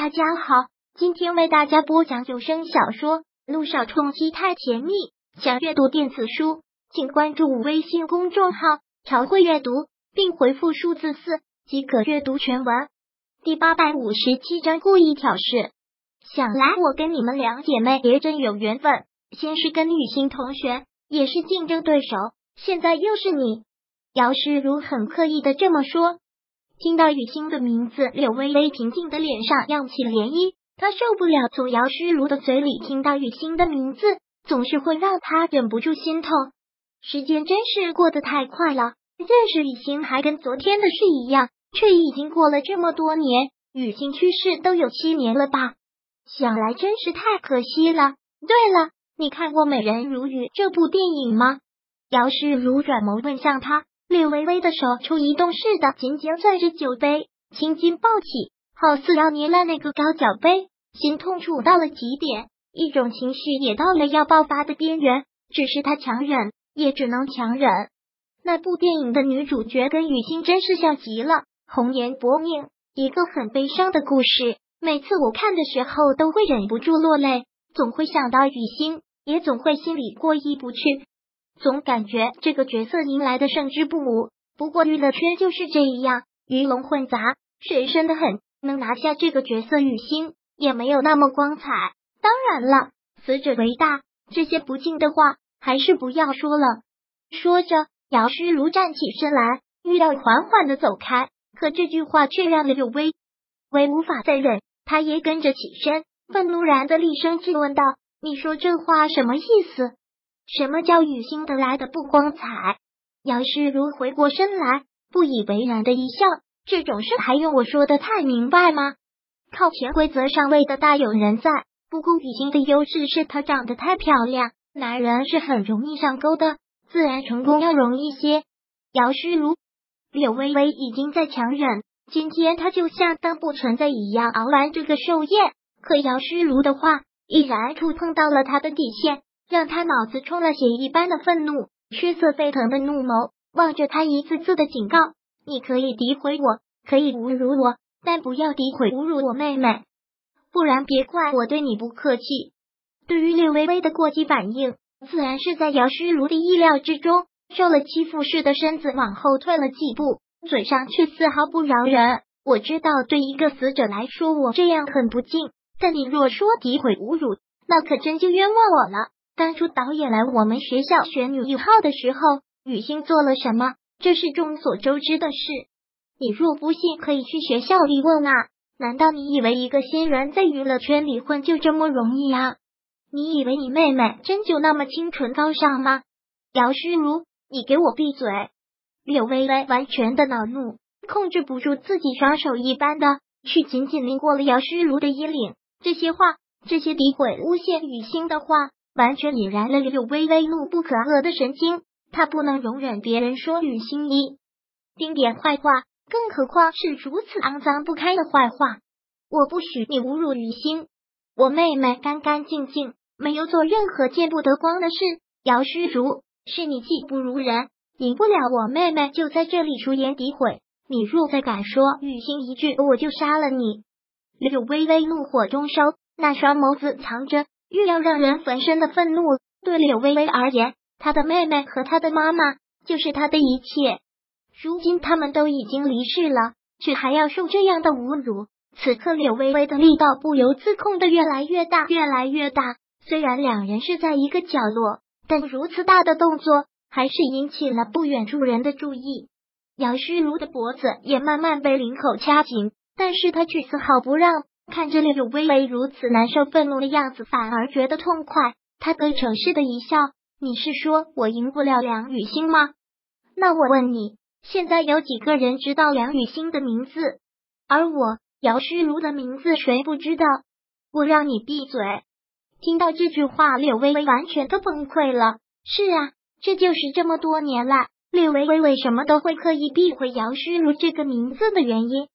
大家好，今天为大家播讲有声小说《路上冲击太甜蜜》。想阅读电子书，请关注微信公众号“朝会阅读”，并回复数字四即可阅读全文。第八百五十七章故意挑事。想来我跟你们两姐妹也真有缘分，先是跟雨欣同学，也是竞争对手，现在又是你。姚诗如很刻意的这么说。听到雨欣的名字，柳微微平静的脸上漾起涟漪。她受不了从姚诗如的嘴里听到雨欣的名字，总是会让她忍不住心痛。时间真是过得太快了，认识雨欣还跟昨天的事一样，却已经过了这么多年。雨欣去世都有七年了吧？想来真是太可惜了。对了，你看过《美人如雨》这部电影吗？姚诗如转眸问向他。略微微的手出移动似的紧紧攥着酒杯，青筋暴起，好似要捏烂那个高脚杯，心痛楚到了极点，一种情绪也到了要爆发的边缘。只是他强忍，也只能强忍。那部电影的女主角跟雨欣真是像极了，红颜薄命，一个很悲伤的故事。每次我看的时候，都会忍不住落泪，总会想到雨欣，也总会心里过意不去。总感觉这个角色迎来的胜之不武。不过娱乐圈就是这样，鱼龙混杂，水深的很。能拿下这个角色，雨欣也没有那么光彩。当然了，死者为大，这些不敬的话还是不要说了。说着，姚诗如站起身来，欲要缓缓的走开，可这句话却让柳微微无法再忍，他也跟着起身，愤怒然的厉声质问道：“你说这话什么意思？”什么叫雨欣得来的不光彩？姚诗如回过身来，不以为然的一笑。这种事还用我说的太明白吗？靠潜规则上位的大有人在。不过雨欣的优势是她长得太漂亮，男人是很容易上钩的，自然成功要容易些。姚诗如、柳微微已经在强忍，今天他就像当不存在一样熬完这个寿宴。可姚诗如的话依然触碰到了他的底线。让他脑子充了血一般的愤怒，血色沸腾的怒眸望着他，一次次的警告：“你可以诋毁我，可以侮辱我，但不要诋毁侮辱我妹妹，不然别怪我对你不客气。”对于略微微的过激反应，自然是在姚诗如的意料之中。受了欺负似的身子往后退了几步，嘴上却丝毫不饶人。我知道对一个死者来说，我这样很不敬，但你若说诋毁侮辱，那可真就冤枉我了。当初导演来我们学校选女一号的时候，雨欣做了什么？这是众所周知的事。你若不信，可以去学校里问啊。难道你以为一个新人在娱乐圈里混就这么容易啊？你以为你妹妹真就那么清纯高尚吗？姚诗如，你给我闭嘴！柳微微完全的恼怒，控制不住自己，双手一般的去紧紧拎过了姚诗如的衣领。这些话，这些诋毁、诬陷雨欣的话。完全引燃了柳微微怒不可遏的神经，他不能容忍别人说雨欣一丁点坏话，更何况是如此肮脏不堪的坏话。我不许你侮辱雨欣，我妹妹干干净净，没有做任何见不得光的事。姚诗如，是你技不如人，赢不了我妹妹，就在这里出言诋毁。你若再敢说雨欣一句，我就杀了你！柳微微怒火中烧，那双眸子藏着。越要让人焚身的愤怒，对柳微微而言，她的妹妹和她的妈妈就是她的一切。如今他们都已经离世了，却还要受这样的侮辱。此刻柳微微的力道不由自控的越来越大，越来越大。虽然两人是在一个角落，但如此大的动作还是引起了不远处人的注意。姚诗如的脖子也慢慢被领口掐紧，但是他却丝毫不让。看着柳微微如此难受、愤怒的样子，反而觉得痛快。他得逞似的一笑：“你是说我赢不了梁雨欣吗？那我问你，现在有几个人知道梁雨欣的名字？而我姚诗如的名字谁不知道？我让你闭嘴！”听到这句话，柳微微完全都崩溃了。是啊，这就是这么多年来，柳微微为什么都会刻意避讳姚诗如这个名字的原因。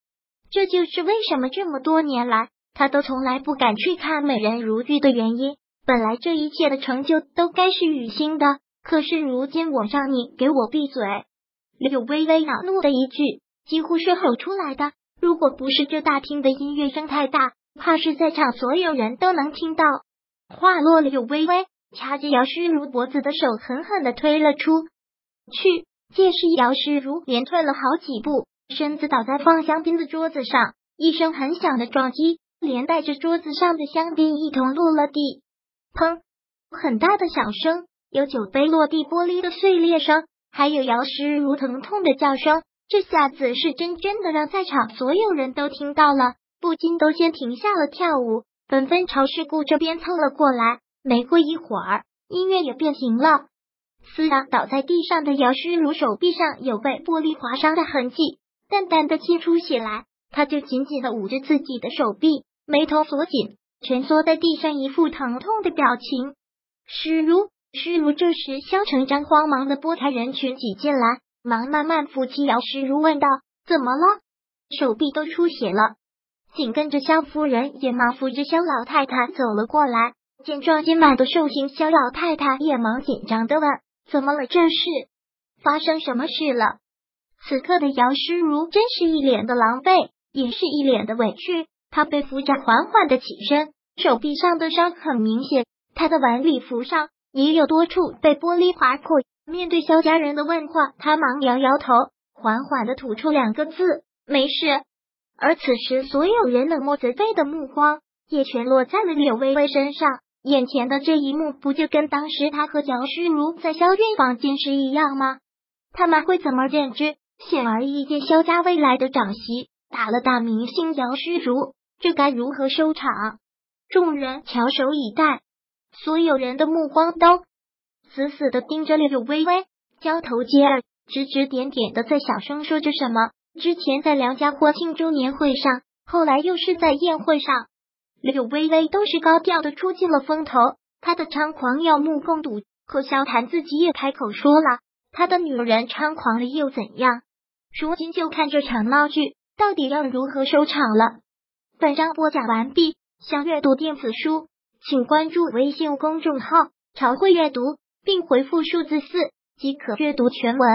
这就是为什么这么多年来他都从来不敢去看《美人如玉》的原因。本来这一切的成就都该是雨欣的，可是如今我让你给我闭嘴！柳微微恼怒的一句，几乎是吼出来的。如果不是这大厅的音乐声太大，怕是在场所有人都能听到。话落了，有微微掐着姚诗如脖子的手狠狠的推了出去，届时姚诗如连退了好几步，身子倒在放香槟的桌子上，一声很响的撞击，连带着桌子上的香槟一同落了地。砰！很大的响声，有酒杯落地、玻璃的碎裂声，还有姚诗如疼痛的叫声。这下子是真真的让在场所有人都听到了，不禁都先停下了跳舞，纷纷朝事故这边凑了过来。没过一会儿，音乐也变停了。思阳倒在地上的姚诗如手臂上有被玻璃划伤的痕迹，淡淡的沁出血来，他就紧紧的捂着自己的手臂，眉头锁紧，蜷缩在地上，一副疼痛的表情。诗如，诗如，这时肖成章慌忙的拨开人群挤进来。忙慢慢扶起姚诗如，问道：“怎么了？手臂都出血了。”紧跟着肖夫人也忙扶着肖老太太走了过来。见状，今晚的寿星肖老太太也忙紧张的问：“怎么了？这是发生什么事了？”此刻的姚诗如真是一脸的狼狈，也是一脸的委屈。她被扶着缓缓的起身，手臂上的伤很明显，她的晚礼服上也有多处被玻璃划破。面对肖家人的问话，他忙摇摇头，缓缓的吐出两个字：“没事。”而此时，所有人冷漠责备的目光也全落在了柳微微身上。眼前的这一幕，不就跟当时他和姚诗如在肖韵房间时一样吗？他们会怎么认知？显而易见，萧家未来的长媳打了大明星姚诗如，这该如何收场？众人翘首以待，所有人的目光都。死死的盯着柳微微，交头接耳，指指点点的在小声说着什么。之前在梁家婚庆周年会上，后来又是在宴会上，柳微微都是高调的出尽了风头，她的猖狂要目共睹。可萧谈自己也开口说了，他的女人猖狂了又怎样？如今就看这场闹剧到底要如何收场了。本章播讲完毕，想阅读电子书，请关注微信公众号“朝会阅读”。并回复数字四即可阅读全文。